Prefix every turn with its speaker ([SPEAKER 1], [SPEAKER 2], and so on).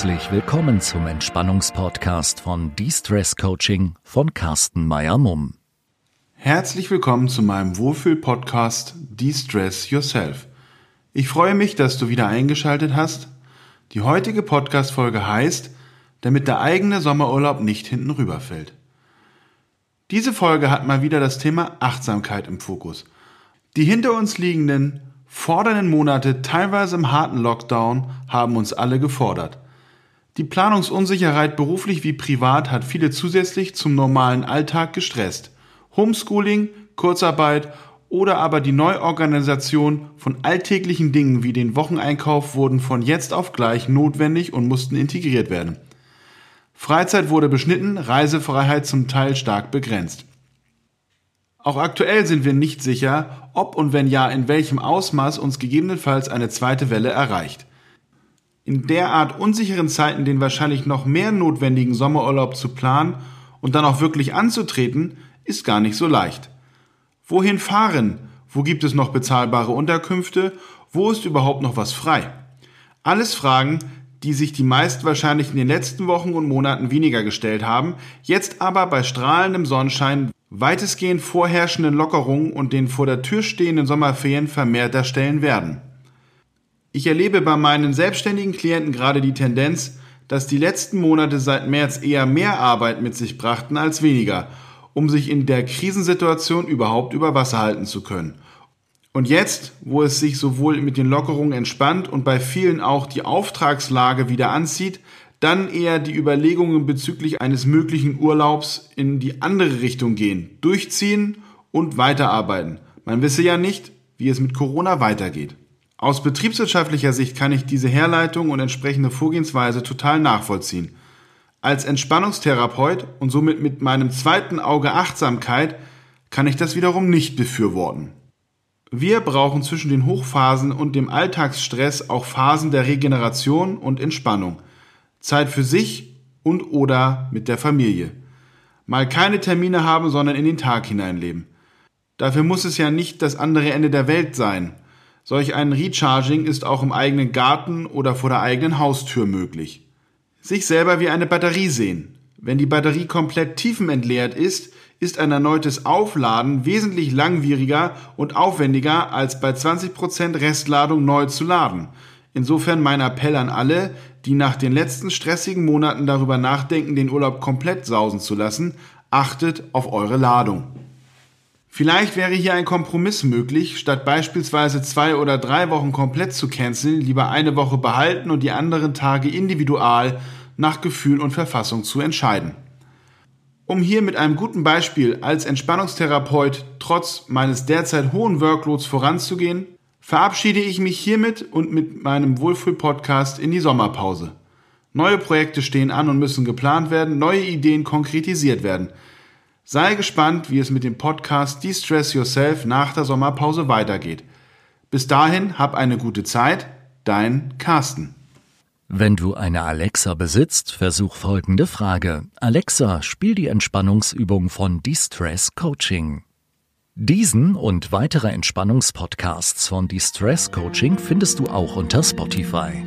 [SPEAKER 1] Herzlich willkommen zum Entspannungspodcast von De-Stress Coaching von Carsten Meyer-Mumm.
[SPEAKER 2] Herzlich willkommen zu meinem Wohlfühl-Podcast De-Stress Yourself. Ich freue mich, dass du wieder eingeschaltet hast. Die heutige Podcast-Folge heißt, damit der eigene Sommerurlaub nicht hinten rüberfällt. Diese Folge hat mal wieder das Thema Achtsamkeit im Fokus. Die hinter uns liegenden fordernden Monate, teilweise im harten Lockdown, haben uns alle gefordert. Die Planungsunsicherheit beruflich wie privat hat viele zusätzlich zum normalen Alltag gestresst. Homeschooling, Kurzarbeit oder aber die Neuorganisation von alltäglichen Dingen wie den Wocheneinkauf wurden von jetzt auf gleich notwendig und mussten integriert werden. Freizeit wurde beschnitten, Reisefreiheit zum Teil stark begrenzt. Auch aktuell sind wir nicht sicher, ob und wenn ja, in welchem Ausmaß uns gegebenenfalls eine zweite Welle erreicht. In derart unsicheren Zeiten den wahrscheinlich noch mehr notwendigen Sommerurlaub zu planen und dann auch wirklich anzutreten, ist gar nicht so leicht. Wohin fahren? Wo gibt es noch bezahlbare Unterkünfte? Wo ist überhaupt noch was frei? Alles Fragen, die sich die meisten wahrscheinlich in den letzten Wochen und Monaten weniger gestellt haben, jetzt aber bei strahlendem Sonnenschein weitestgehend vorherrschenden Lockerungen und den vor der Tür stehenden Sommerferien vermehrt darstellen werden. Ich erlebe bei meinen selbstständigen Klienten gerade die Tendenz, dass die letzten Monate seit März eher mehr Arbeit mit sich brachten als weniger, um sich in der Krisensituation überhaupt über Wasser halten zu können. Und jetzt, wo es sich sowohl mit den Lockerungen entspannt und bei vielen auch die Auftragslage wieder anzieht, dann eher die Überlegungen bezüglich eines möglichen Urlaubs in die andere Richtung gehen, durchziehen und weiterarbeiten. Man wisse ja nicht, wie es mit Corona weitergeht. Aus betriebswirtschaftlicher Sicht kann ich diese Herleitung und entsprechende Vorgehensweise total nachvollziehen. Als Entspannungstherapeut und somit mit meinem zweiten Auge Achtsamkeit kann ich das wiederum nicht befürworten. Wir brauchen zwischen den Hochphasen und dem Alltagsstress auch Phasen der Regeneration und Entspannung – Zeit für sich und oder mit der Familie. Mal keine Termine haben, sondern in den Tag hineinleben. Dafür muss es ja nicht das andere Ende der Welt sein. Solch ein Recharging ist auch im eigenen Garten oder vor der eigenen Haustür möglich. Sich selber wie eine Batterie sehen. Wenn die Batterie komplett tiefenentleert ist, ist ein erneutes Aufladen wesentlich langwieriger und aufwendiger als bei 20% Restladung neu zu laden. Insofern mein Appell an alle, die nach den letzten stressigen Monaten darüber nachdenken, den Urlaub komplett sausen zu lassen, achtet auf eure Ladung. Vielleicht wäre hier ein Kompromiss möglich, statt beispielsweise zwei oder drei Wochen komplett zu canceln, lieber eine Woche behalten und die anderen Tage individual nach Gefühl und Verfassung zu entscheiden. Um hier mit einem guten Beispiel als Entspannungstherapeut trotz meines derzeit hohen Workloads voranzugehen, verabschiede ich mich hiermit und mit meinem Wohlfühl-Podcast in die Sommerpause. Neue Projekte stehen an und müssen geplant werden, neue Ideen konkretisiert werden. Sei gespannt, wie es mit dem Podcast De-Stress Yourself nach der Sommerpause weitergeht. Bis dahin, hab eine gute Zeit. Dein Carsten.
[SPEAKER 1] Wenn du eine Alexa besitzt, versuch folgende Frage. Alexa, spiel die Entspannungsübung von De-Stress Coaching. Diesen und weitere Entspannungspodcasts von Distress Coaching findest du auch unter Spotify.